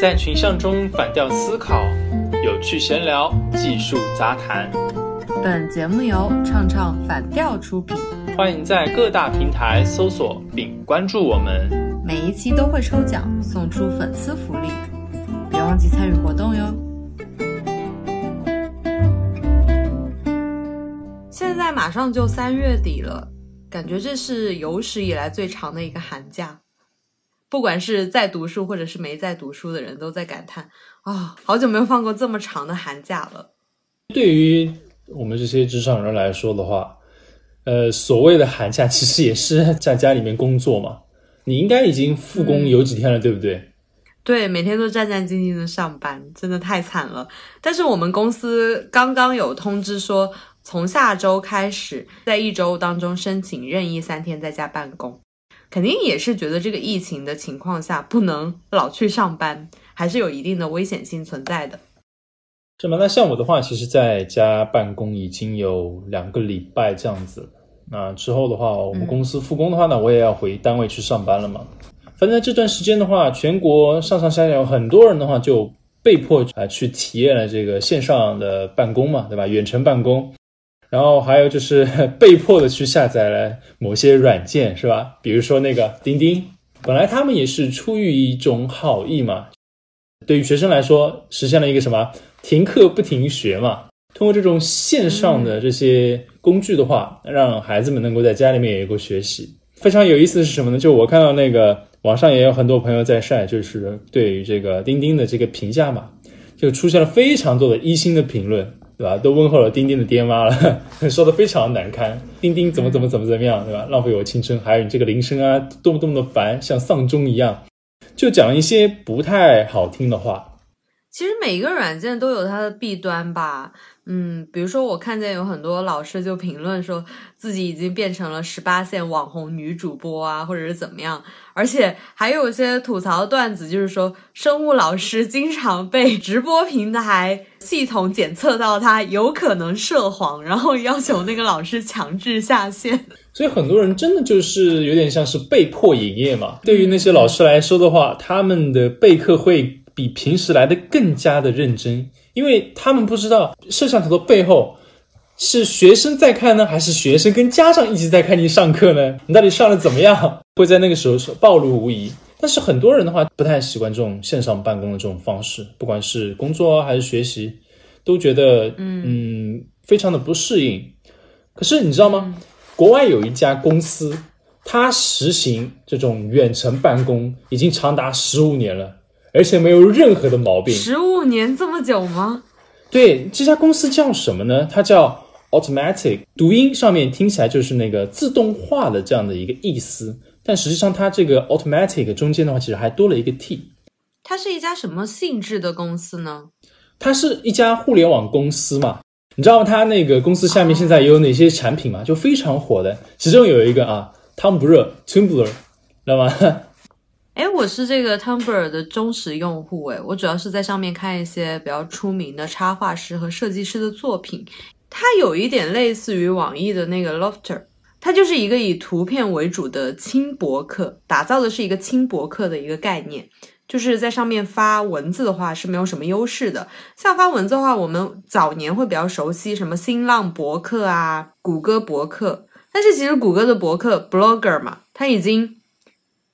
在群像中反调思考，有趣闲聊，技术杂谈。本节目由唱唱反调出品，欢迎在各大平台搜索并关注我们。每一期都会抽奖送出粉丝福利，别忘记参与活动哟。现在马上就三月底了，感觉这是有史以来最长的一个寒假。不管是在读书或者是没在读书的人，都在感叹啊、好久没有放过这么长的寒假了。对于我们这些职场人来说的话，呃，所谓的寒假其实也是在家里面工作嘛。你应该已经复工有几天了，对不对？对，每天都战战兢兢的上班，真的太惨了。但是我们公司刚刚有通知说，从下周开始，在一周当中申请任意三天在家办公，肯定也是觉得这个疫情的情况下，不能老去上班，还是有一定的危险性存在的。是吗？那像我的话，其实在家办公已经有两个礼拜这样子。那之后的话，我们公司复工的话呢，我也要回单位去上班了嘛。反正这段时间的话，全国上上下下有很多人的话，就被迫啊、去体验了这个线上的办公嘛，对吧？远程办公，然后还有就是 被迫的去下载了某些软件，是吧？比如说那个钉钉，本来他们也是出于一种好意嘛，对于学生来说，实现了一个什么停课不停学嘛。通过这种线上的这些工具的话，让孩子们能够在家里面也有个学习。非常有意思的是什么呢？就我看到那个网上也有很多朋友在晒，就是对于这个钉钉的这个评价嘛，就出现了非常多的一星的评论，对吧？都问候了钉钉的爹妈了，说的非常难堪，钉钉怎么怎么怎么怎么样，对吧？浪费我青春，还有你这个铃声啊，多么多么的烦，像丧钟一样，就讲一些不太好听的话。其实每一个软件都有它的弊端吧，嗯，比如说我看见有很多老师就评论说自己已经变成了十八线网红女主播啊，或者是怎么样，而且还有一些吐槽段子，就是说生物老师经常被直播平台系统检测到他有可能涉黄，然后要求那个老师强制下线。所以很多人真的就是有点像是被迫营业嘛。对于那些老师来说的话，他们的备课会比平时来的更加的认真，因为他们不知道摄像头的背后是学生在看呢，还是学生跟家长一起在看你上课呢？你到底上的怎么样？会在那个时候是暴露无遗。但是很多人的话不太习惯这种线上办公的这种方式，不管是工作啊还是学习，都觉得嗯非常的不适应。可是你知道吗？国外有一家公司，它实行这种远程办公已经长达十五年了，而且没有任何的毛病。十五年这么久吗？对，这家公司叫什么呢？它叫 Automatic，读音上面听起来就是那个自动化的这样的一个意思，但实际上它这个 Automatic 中间的话，其实还多了一个 T。它是一家什么性质的公司呢？它是一家互联网公司嘛？你知道它那个公司下面现在有哪些产品吗？就非常火的，其中有一个啊，汤不热 （Tumbler），知道吗？哎，我是这个 Tumblr 的忠实用户，哎，我主要是在上面看一些比较出名的插画师和设计师的作品。它有一点类似于网易的那个 Lofter，它就是一个以图片为主的轻博客，打造的是一个轻博客的一个概念。就是在上面发文字的话是没有什么优势的。像发文字的话，我们早年会比较熟悉什么新浪博客啊、谷歌博客，但是其实谷歌的博客 Blogger 嘛，它已经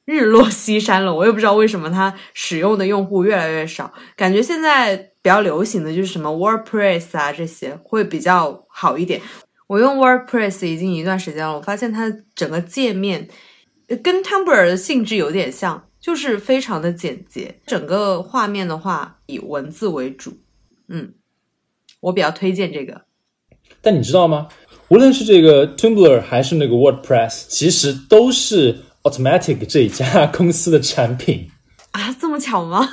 日落西山了。我也不知道为什么它使用的用户越来越少。感觉现在比较流行的就是什么 WordPress 啊这些会比较好一点。我用 WordPress 已经一段时间了，我发现它整个界面跟 Tumblr 的性质有点像。就是非常的简洁，整个画面的话以文字为主，嗯，我比较推荐这个。但你知道吗？无论是这个 Tumblr 还是那个 WordPress，其实都是 Automatic 这一家公司的产品啊，这么巧吗？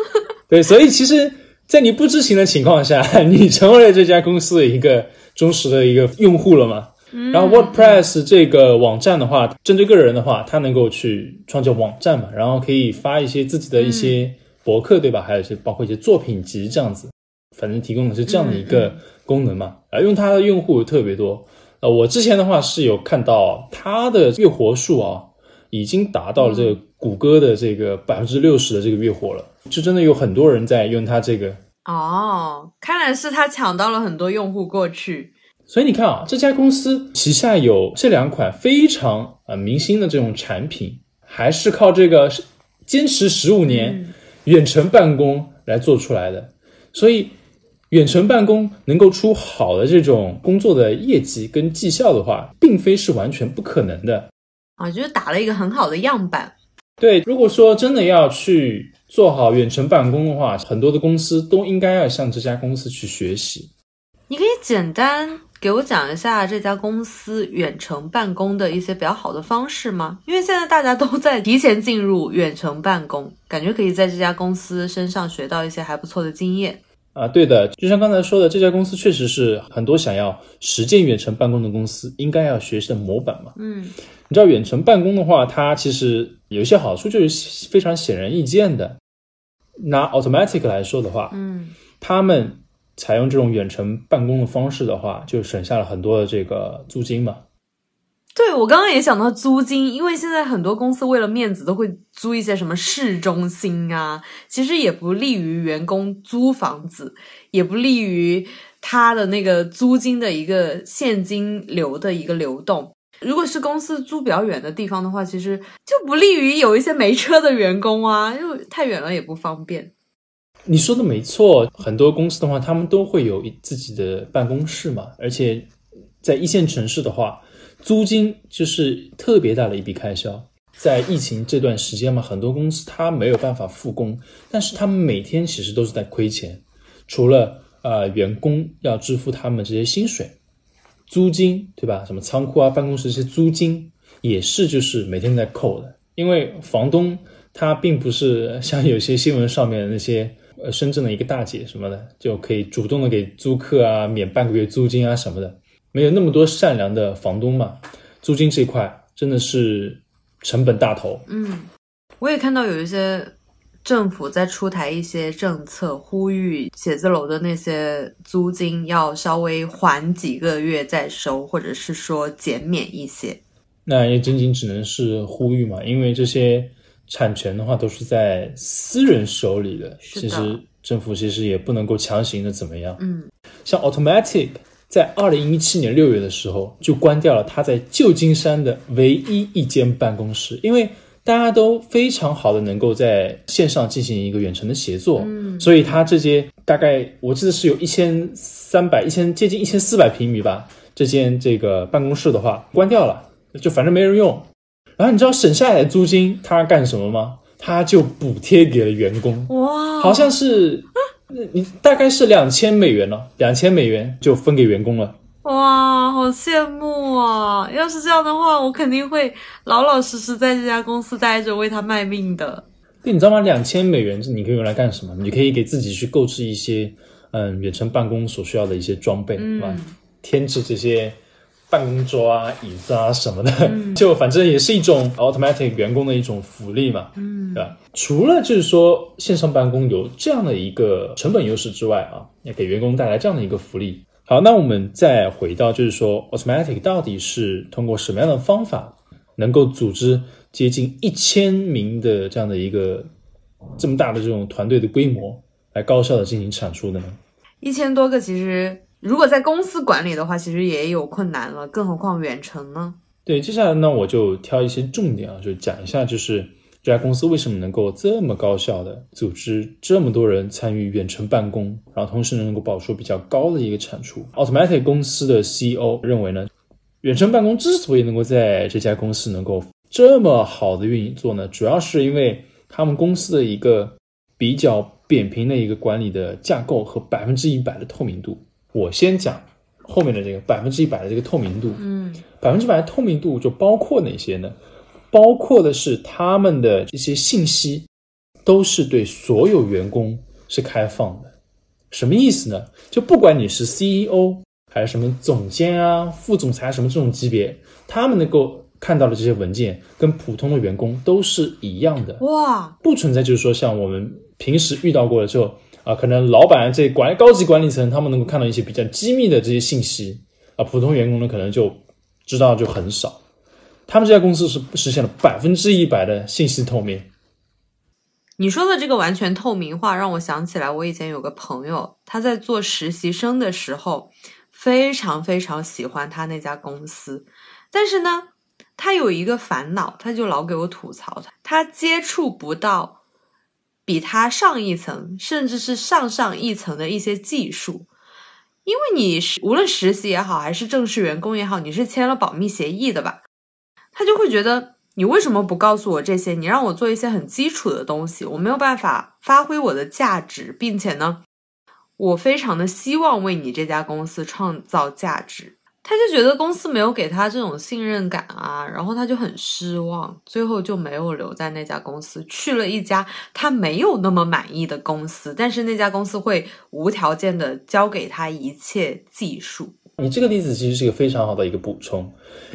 对，所以其实，在你不知情的情况下，你成为了这家公司的一个忠实的一个用户了嘛？然后 WordPress 这个网站的话，针对个人的话，它能够去创建网站嘛，然后可以发一些自己的一些博客，对吧？还有一些包括一些作品集这样子，反正提供的是这样的一个功能嘛。啊，用它的用户特别多。呃，我之前的话是有看到它的月活数啊，已经达到了这个谷歌的这个百分之六十的这个月活了，就真的有很多人在用它这个。哦，看来是他抢到了很多用户过去。所以你看啊，这家公司旗下有这两款非常呃明星的这种产品，还是靠这个坚持十五年远程办公来做出来的。所以，远程办公能够出好的这种工作的业绩跟绩效的话，并非是完全不可能的。啊，就是打了一个很好的样板。对，如果说真的要去做好远程办公的话，很多的公司都应该要向这家公司去学习。你可以简单给我讲一下这家公司远程办公的一些比较好的方式吗？因为现在大家都在提前进入远程办公，感觉可以在这家公司身上学到一些还不错的经验。啊，对的，就像刚才说的，这家公司确实是很多想要实践远程办公的公司应该要学习的模板嘛。嗯，你知道远程办公的话，它其实有一些好处，就是非常显而易见的。拿 Automatic 来说的话，嗯，他们采用这种远程办公的方式的话，就省下了很多的这个租金嘛。对，我刚刚也想到租金，因为现在很多公司为了面子都会租一些什么市中心啊，其实也不利于员工租房子，也不利于他的那个租金的一个现金流的一个流动。如果是公司租比较远的地方的话，其实就不利于有一些没车的员工啊，因为太远了也不方便。你说的没错，很多公司的话，他们都会有自己的办公室嘛，而且在一线城市的话。租金就是特别大的一笔开销，在疫情这段时间嘛，很多公司它没有办法复工，但是他们每天其实都是在亏钱，除了呃员工要支付他们这些薪水，租金对吧？什么仓库啊、办公室这些租金也是就是每天在扣的，因为房东他并不是像有些新闻上面那些呃深圳的一个大姐什么的，就可以主动的给租客啊免半个月租金啊什么的。没有那么多善良的房东嘛，租金这块真的是成本大头。嗯，我也看到有一些政府在出台一些政策，呼吁写字楼的那些租金要稍微缓几个月再收，或者是说减免一些。那也仅仅只能是呼吁嘛，因为这些产权的话都是在私人手里的，其实政府其实也不能够强行的怎么样。嗯，像 Automatic。在二零一七年六月的时候，就关掉了他在旧金山的唯一一间办公室，因为大家都非常好的能够在线上进行一个远程的协作，嗯，所以他这间大概我记得是有一千三百、一千接近一千四百平米吧，这间这个办公室的话关掉了，就反正没人用。然后你知道省下来的租金他干什么吗？他就补贴给了员工，哇，好像是。那你大概是两千美元了，两千美元就分给员工了。哇，好羡慕啊！要是这样的话，我肯定会老老实实在这家公司待着，为他卖命的。对，你知道吗？两千美元你可以用来干什么？你可以给自己去购置一些嗯远程办公所需要的一些装备，是吧？添置这些。办公桌啊、椅子啊什么的，就反正也是一种 automatic 员工的一种福利嘛，嗯，对吧？除了就是说线上办公有这样的一个成本优势之外啊，也给员工带来这样的一个福利。好，那我们再回到就是说 automatic 到底是通过什么样的方法能够组织接近一千名的这样的一个这么大的这种团队的规模来高效的进行产出的呢？一千多个其实。如果在公司管理的话，其实也有困难了，更何况远程呢？对，接下来呢，我就挑一些重点啊，就讲一下，就是这家公司为什么能够这么高效的组织这么多人参与远程办公，然后同时能够保出比较高的一个产出。Automatic 公司的 CEO 认为呢，远程办公之所以能够在这家公司能够这么好的运作呢，主要是因为他们公司的一个比较扁平的一个管理的架构和百分之一百的透明度。我先讲后面的这个百分之一百的这个透明度，嗯，百分之百的透明度就包括哪些呢？包括的是他们的这些信息都是对所有员工是开放的。什么意思呢？就不管你是 CEO 还是什么总监啊、副总裁什么这种级别，他们能够看到的这些文件跟普通的员工都是一样的。哇，不存在就是说像我们平时遇到过的之后。啊，可能老板这管高级管理层他们能够看到一些比较机密的这些信息啊，普通员工呢可能就知道就很少。他们这家公司是实现了百分之一百的信息透明。你说的这个完全透明化，让我想起来，我以前有个朋友，他在做实习生的时候，非常非常喜欢他那家公司，但是呢，他有一个烦恼，他就老给我吐槽，他他接触不到比他上一层，甚至是上上一层的一些技术，因为你是无论实习也好，还是正式员工也好，你是签了保密协议的吧，他就会觉得。你为什么不告诉我这些？你让我做一些很基础的东西，我没有办法发挥我的价值，并且呢，我非常的希望为你这家公司创造价值。他就觉得公司没有给他这种信任感啊，然后他就很失望，最后就没有留在那家公司，去了一家他没有那么满意的公司，但是那家公司会无条件的交给他一切技术。你这个例子其实是一个非常好的一个补充，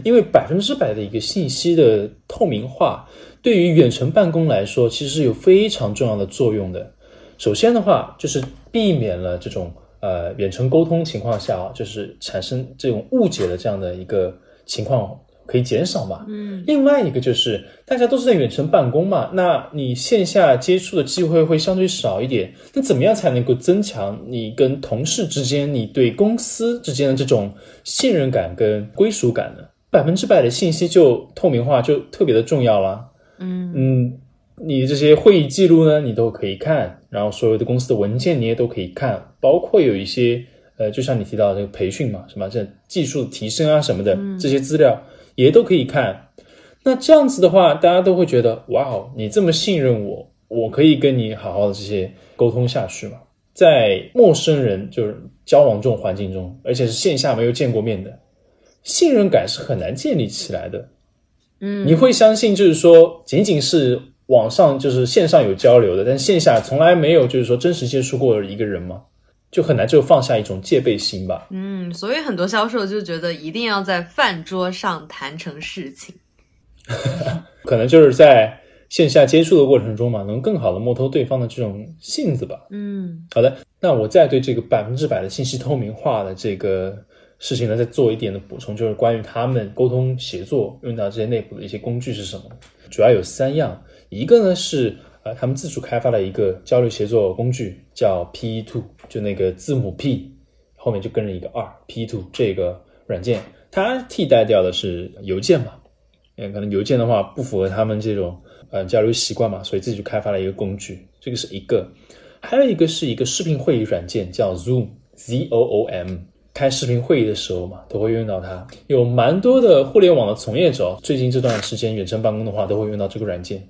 因为百分之百的一个信息的透明化，对于远程办公来说，其实是有非常重要的作用的。首先的话，就是避免了这种呃远程沟通情况下啊，就是产生这种误解的这样的一个情况。可以减少嘛？嗯，另外一个就是大家都是在远程办公嘛，那你线下接触的机会会相对少一点。那怎么样才能够增强你跟同事之间、你对公司之间的这种信任感跟归属感呢？百分之百的信息就透明化就特别的重要了。嗯嗯，你这些会议记录呢，你都可以看，然后所有的公司的文件你也都可以看，包括有一些呃，就像你提到这个培训嘛，什么这技术提升啊什么的这些资料。也都可以看，那这样子的话，大家都会觉得哇哦，你这么信任我，我可以跟你好好的这些沟通下去嘛。在陌生人就是交往这种环境中，而且是线下没有见过面的，信任感是很难建立起来的。嗯，你会相信就是说，仅仅是网上就是线上有交流的，但线下从来没有就是说真实接触过一个人吗？就很难就放下一种戒备心吧。嗯，所以很多销售就觉得一定要在饭桌上谈成事情。可能就是在线下接触的过程中嘛，能更好的摸透对方的这种性子吧。嗯，好的，那我再对这个百分之百的信息透明化的这个事情呢，再做一点的补充，就是关于他们沟通协作用到这些内部的一些工具是什么？主要有三样，一个呢是。呃，他们自主开发了一个交流协作工具，叫 P Two，就那个字母 P 后面就跟着一个二，P Two 这个软件，它替代掉的是邮件嘛？嗯，可能邮件的话不符合他们这种呃交流习惯嘛，所以自己就开发了一个工具，这个是一个。还有一个是一个视频会议软件，叫 Zoom，Z O O M，开视频会议的时候嘛，都会用到它。有蛮多的互联网的从业者，最近这段时间远程办公的话，都会用到这个软件。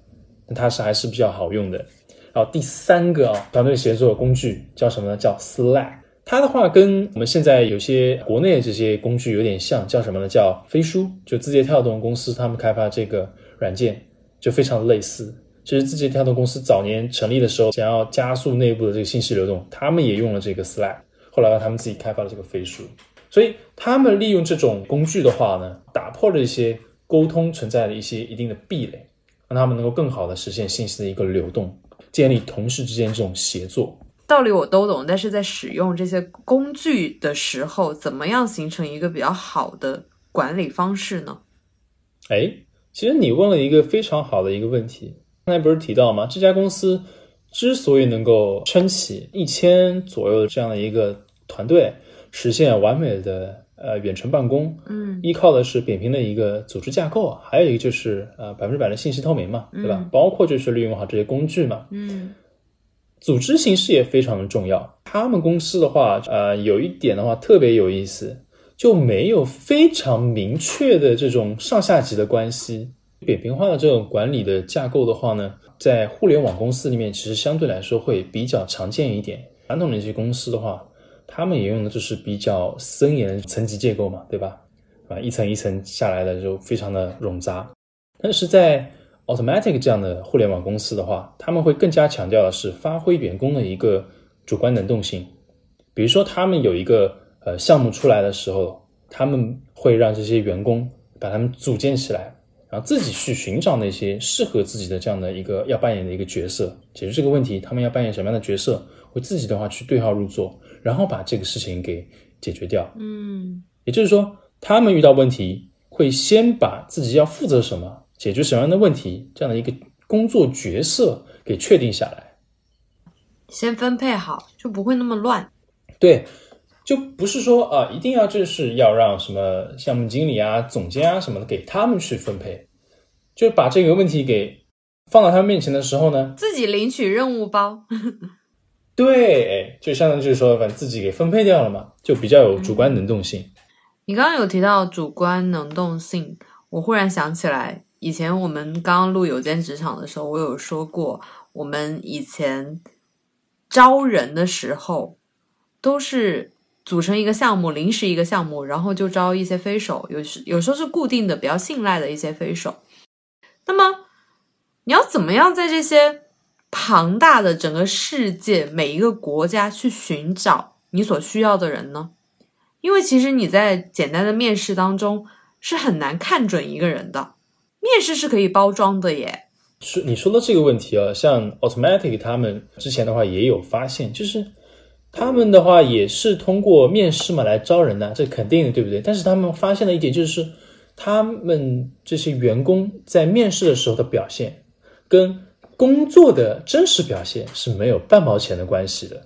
它是还是比较好用的。然后第三个啊，团队协作的工具叫什么呢？叫 Slack。它的话跟我们现在有些国内这些工具有点像，叫什么呢？叫飞书。就字节跳动公司他们开发这个软件就非常类似。其实字节跳动公司早年成立的时候，想要加速内部的这个信息流动，他们也用了这个 Slack。后来他们自己开发了这个飞书。所以他们利用这种工具的话呢，打破了一些沟通存在的一些一定的壁垒。让他们能够更好的实现信息的一个流动，建立同事之间这种协作。道理我都懂，但是在使用这些工具的时候，怎么样形成一个比较好的管理方式呢？哎，其实你问了一个非常好的一个问题。刚才不是提到吗？这家公司之所以能够撑起一千左右的这样的一个团队，实现完美的。呃，远程办公，嗯，依靠的是扁平的一个组织架构，还有一个就是呃百分之百的信息透明嘛，对吧？包括就是利用好这些工具嘛，嗯，组织形式也非常的重要。他们公司的话，呃，有一点的话特别有意思，就没有非常明确的这种上下级的关系。扁平化的这种管理的架构的话呢，在互联网公司里面其实相对来说会比较常见一点。传统的一些公司的话。他们也用的就是比较森严的层级结构嘛，对吧？啊，一层一层下来的就非常的冗杂。但是在 Automatic 这样的互联网公司的话，他们会更加强调的是发挥员工的一个主观能动性。比如说，他们有一个呃项目出来的时候，他们会让这些员工把他们组建起来，然后自己去寻找那些适合自己的这样的一个要扮演的一个角色，解决这个问题。他们要扮演什么样的角色？会自己的话去对号入座。然后把这个事情给解决掉，嗯，也就是说，他们遇到问题，会先把自己要负责什么、解决什么样的问题这样的一个工作角色给确定下来。先分配好，就不会那么乱。对，就不是说啊，一定要就是要让什么项目经理啊、总监啊什么的给他们去分配，就把这个问题给放到他们面前的时候呢，自己领取任务包。对，就相当于就是说，把自己给分配掉了嘛，就比较有主观能动性。你刚刚有提到主观能动性，我忽然想起来，以前我们刚刚录有间职场的时候，我有说过，我们以前招人的时候都是组成一个项目，临时一个项目，然后就招一些飞手，有时有时候是固定的、比较信赖的一些飞手。那么你要怎么样在这些？庞大的整个世界，每一个国家去寻找你所需要的人呢？因为其实你在简单的面试当中是很难看准一个人的。面试是可以包装的耶。说你说的这个问题啊，像 Automatic 他们之前的话也有发现，就是他们的话也是通过面试嘛来招人的，这肯定的，对不对？但是他们发现了一点，就是他们这些员工在面试的时候的表现跟。工作的真实表现是没有半毛钱的关系的，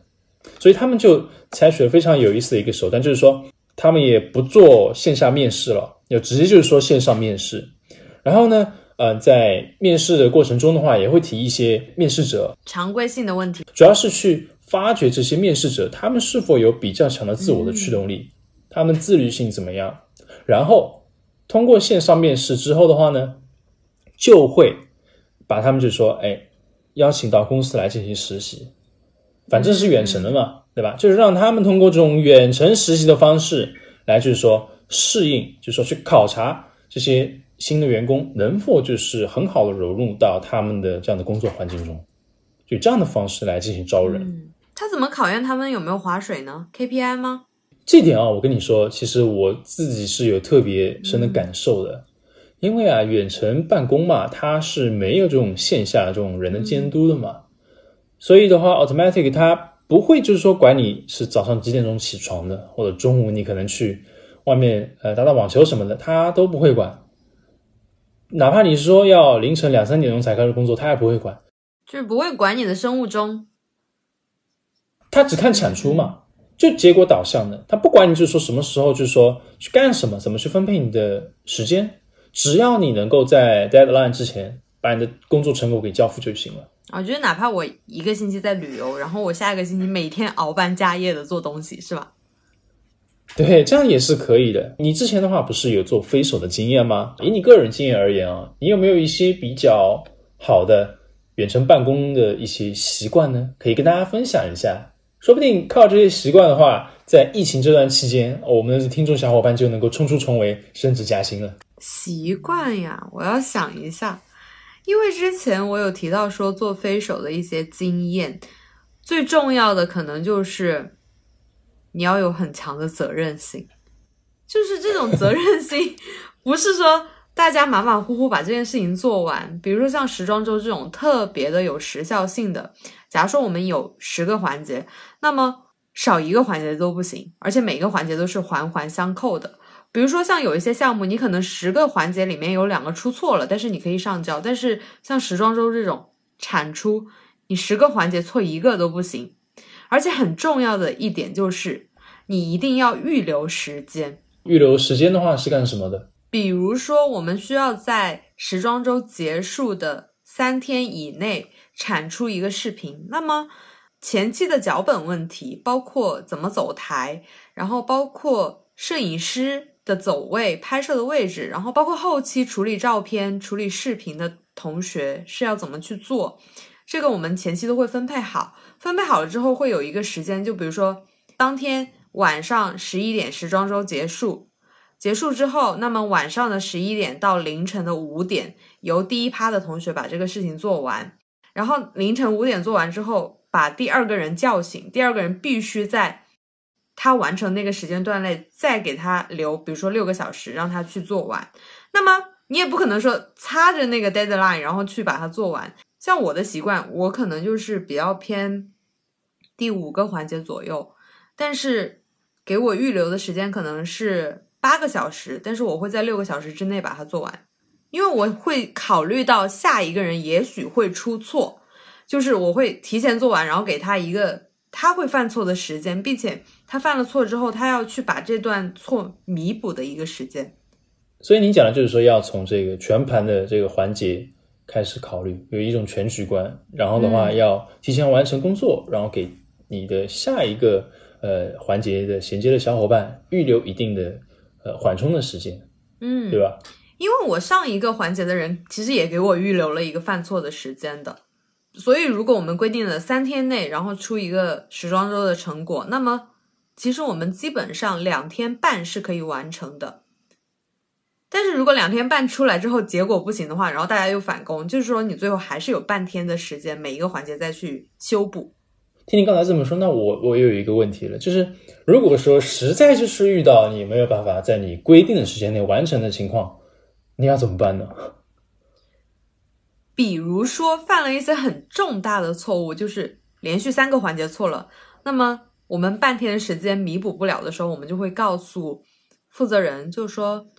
所以他们就采取了非常有意思的一个手段，就是说他们也不做线下面试了，就直接就是说线上面试。然后呢，呃，在面试的过程中的话，也会提一些面试者常规性的问题，主要是去发掘这些面试者他们是否有比较强的自我的驱动力，他们自律性怎么样。然后通过线上面试之后的话呢，就会。把他们就说，哎，邀请到公司来进行实习，反正是远程的嘛，对吧？就是让他们通过这种远程实习的方式来，就是说适应，就是说去考察这些新的员工能否就是很好的融入到他们的这样的工作环境中，就这样的方式来进行招人。他怎么考验他们有没有划水呢？KPI 吗？这点啊，我跟你说，其实我自己是有特别深的感受的。因为啊，远程办公嘛，它是没有这种线下这种人的监督的嘛，所以的话，automatic 它不会就是说管你是早上几点钟起床的，或者中午你可能去外面呃打打网球什么的，它都不会管。哪怕你是说要凌晨两三点钟才开始工作，它也不会管，就是不会管你的生物钟。它只看产出嘛，就结果导向的，它不管你就是说什么时候就是说去干什么，怎么去分配你的时间。只要你能够在 deadline 之前把你的工作成果给交付就行了。我觉得哪怕我一个星期在旅游，然后我下一个星期每天熬班加夜的做东西，是吧？对，这样也是可以的。你之前的话不是有做飞手的经验吗？以你个人经验而言啊，你有没有一些比较好的远程办公的一些习惯呢？可以跟大家分享一下。说不定靠这些习惯的话，在疫情这段期间，我们的听众小伙伴就能够冲出重围，升职加薪了。习惯呀，我要想一下，因为之前我有提到说做飞手的一些经验，最重要的可能就是你要有很强的责任心，就是这种责任心，不是说大家马马虎虎把这件事情做完。比如说像时装周这种特别的有时效性的，假如说我们有十个环节，那么少一个环节都不行，而且每个环节都是环环相扣的。比如说，像有一些项目，你可能十个环节里面有两个出错了，但是你可以上交。但是像时装周这种产出，你十个环节错一个都不行。而且很重要的一点就是，你一定要预留时间。预留时间的话是干什么的？比如说，我们需要在时装周结束的三天以内产出一个视频，那么前期的脚本问题，包括怎么走台，然后包括摄影师。的走位、拍摄的位置，然后包括后期处理照片、处理视频的同学是要怎么去做？这个我们前期都会分配好。分配好了之后，会有一个时间，就比如说当天晚上十一点时装周结束，结束之后，那么晚上的十一点到凌晨的五点，由第一趴的同学把这个事情做完，然后凌晨五点做完之后，把第二个人叫醒，第二个人必须在。他完成那个时间段内，再给他留，比如说六个小时，让他去做完。那么你也不可能说擦着那个 deadline，然后去把它做完。像我的习惯，我可能就是比较偏第五个环节左右，但是给我预留的时间可能是八个小时，但是我会在六个小时之内把它做完，因为我会考虑到下一个人也许会出错，就是我会提前做完，然后给他一个他会犯错的时间，并且他犯了错之后，他要去把这段错弥补的一个时间。所以你讲的就是说，要从这个全盘的这个环节开始考虑，有一种全局观，然后的话要提前完成工作，然后给你的下一个呃环节的衔接的小伙伴预留一定的呃缓冲的时间，嗯，对吧？因为我上一个环节的人其实也给我预留了一个犯错的时间的，所以如果我们规定了三天内，然后出一个时装周的成果，那么其实我们基本上两天半是可以完成的。但是如果两天半出来之后结果不行的话，然后大家又返工，就是说你最后还是有半天的时间，每一个环节再去修补。听你刚才这么说，那我我有一个问题了，就是如果说实在就是遇到你没有办法在你规定的时间内完成的情况，你要怎么办呢？比如说犯了一些很重大的错误，就是连续三个环节错了，那么我们半天时间弥补不了的时候，我们就会告诉负责人，就说，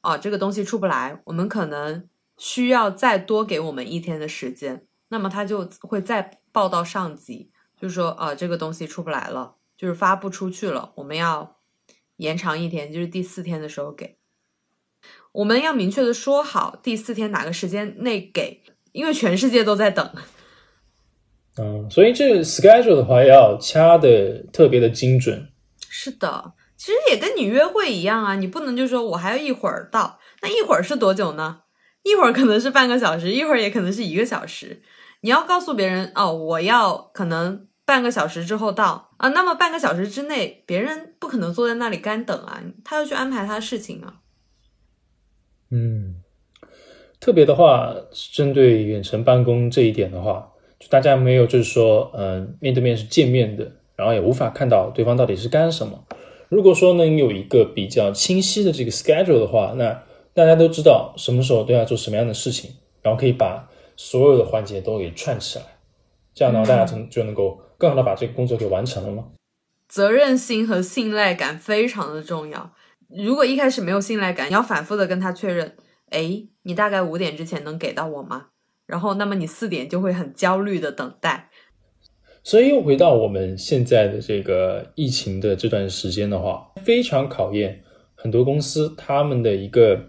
啊，这个东西出不来，我们可能需要再多给我们一天的时间。那么他就会再报到上级，就说，啊，这个东西出不来了，就是发不出去了，我们要延长一天，就是第四天的时候给。我们要明确的说好第四天哪个时间内给，因为全世界都在等。嗯，所以这个 schedule 的话要掐的特别的精准。是的，其实也跟你约会一样啊，你不能就说我还要一会儿到，那一会儿是多久呢？一会儿可能是半个小时，一会儿也可能是一个小时。你要告诉别人哦，我要可能半个小时之后到啊，那么半个小时之内，别人不可能坐在那里干等啊，他要去安排他的事情啊。嗯，特别的话，针对远程办公这一点的话，就大家没有就是说，嗯、面对面是见面的，然后也无法看到对方到底是干什么。如果说能有一个比较清晰的这个 schedule 的话，那大家都知道什么时候都要做什么样的事情，然后可以把所有的环节都给串起来，这样的话大家就就能够更好的把这个工作给完成了吗。责任心和信赖感非常的重要。如果一开始没有信赖感，你要反复的跟他确认，诶，你大概五点之前能给到我吗？然后，那么你四点就会很焦虑的等待。所以又回到我们现在的这个疫情的这段时间的话，非常考验很多公司他们的一个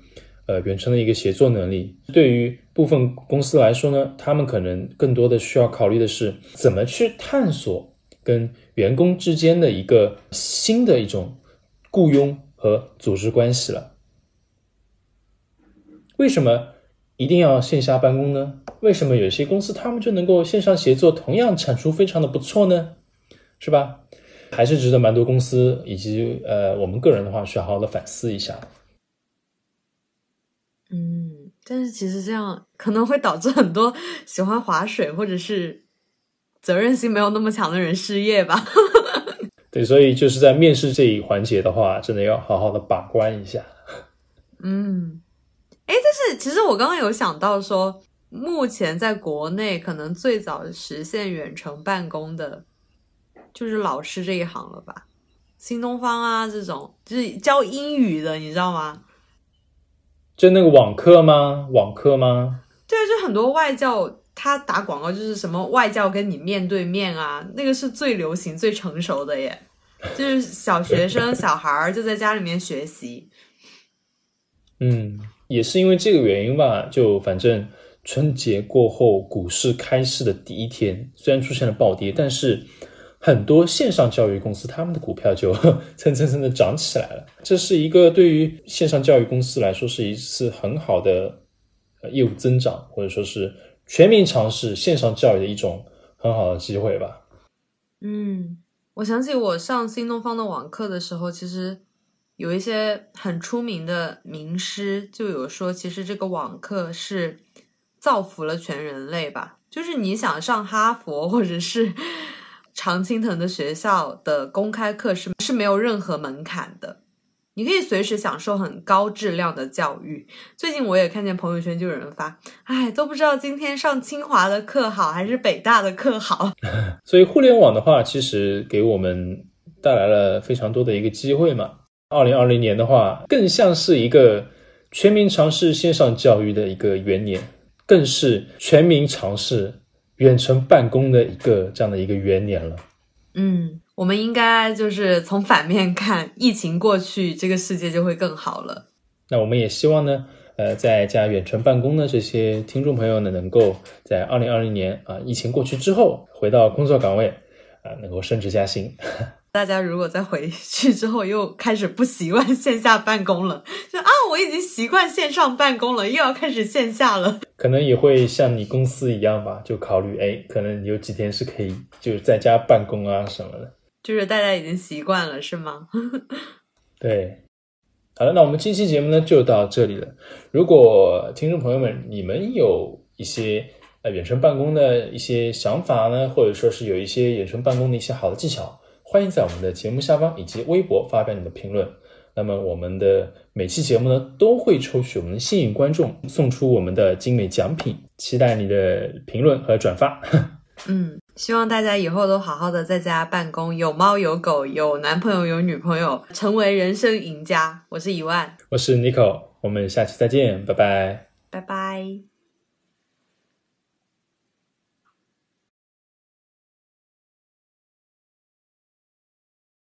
呃远程的一个协作能力。对于部分公司来说呢，他们可能更多的需要考虑的是怎么去探索跟员工之间的一个新的一种雇佣和组织关系了。为什么一定要线下办公呢？为什么有些公司他们就能够线上协作，同样产出非常的不错呢？是吧？还是值得蛮多公司以及呃我们个人的话，需要好好的反思一下。嗯，但是其实这样可能会导致很多喜欢划水或者是责任心没有那么强的人失业吧。对，所以就是在面试这一环节的话，真的要好好的把关一下。嗯，哎，但是其实我刚刚有想到说，目前在国内可能最早实现远程办公的，就是老师这一行了吧？新东方啊，这种就是教英语的，你知道吗？就那个网课吗？网课吗？对，就很多外教他打广告就是什么外教跟你面对面啊，那个是最流行、最成熟的耶。就是小学生、小孩儿就在家里面学习。嗯，也是因为这个原因吧，就反正春节过后，股市开市的第一天，虽然出现了暴跌，但是很多线上教育公司他们的股票就 蹭蹭蹭的涨起来了。这是一个对于线上教育公司来说是一次很好的业务增长，或者说是全民尝试线上教育的一种很好的机会吧。嗯，我想起我上新东方的网课的时候，其实有一些很出名的名师就有说，其实这个网课是造福了全人类吧。就是你想上哈佛或者是 常青藤的学校的公开课是是没有任何门槛的，你可以随时享受很高质量的教育。最近我也看见朋友圈就有人发，哎，都不知道今天上清华的课好还是北大的课好。所以互联网的话，其实给我们带来了非常多的一个机会嘛。二零二零年的话，更像是一个全民尝试线上教育的一个元年，更是全民尝试远程办公的一个这样的一个元年了。嗯，我们应该就是从反面看，疫情过去，这个世界就会更好了。那我们也希望呢，呃，在家远程办公的这些听众朋友呢，能够在二零二零年啊，疫情过去之后，回到工作岗位啊，能够升职加薪。大家如果再回去之后又开始不习惯线下办公了，就啊，我已经习惯线上办公了，又要开始线下了，可能也会像你公司一样吧，就考虑哎，可能有几天是可以就是在家办公啊什么的。就是大家已经习惯了，是吗？对，好了，那我们这期节目呢就到这里了。如果听众朋友们你们有一些呃远程办公的一些想法呢，或者说是有一些远程办公的一些好的技巧。欢迎在我们的节目下方以及微博发表你的评论。那么我们的每期节目呢，都会抽取我们的幸运观众，送出我们的精美奖品。期待你的评论和转发。嗯，希望大家以后都好好的在家办公，有猫有狗，有男朋友有女朋友，成为人生赢家。我是一万，我是 Nico，我们下期再见，拜拜，拜拜。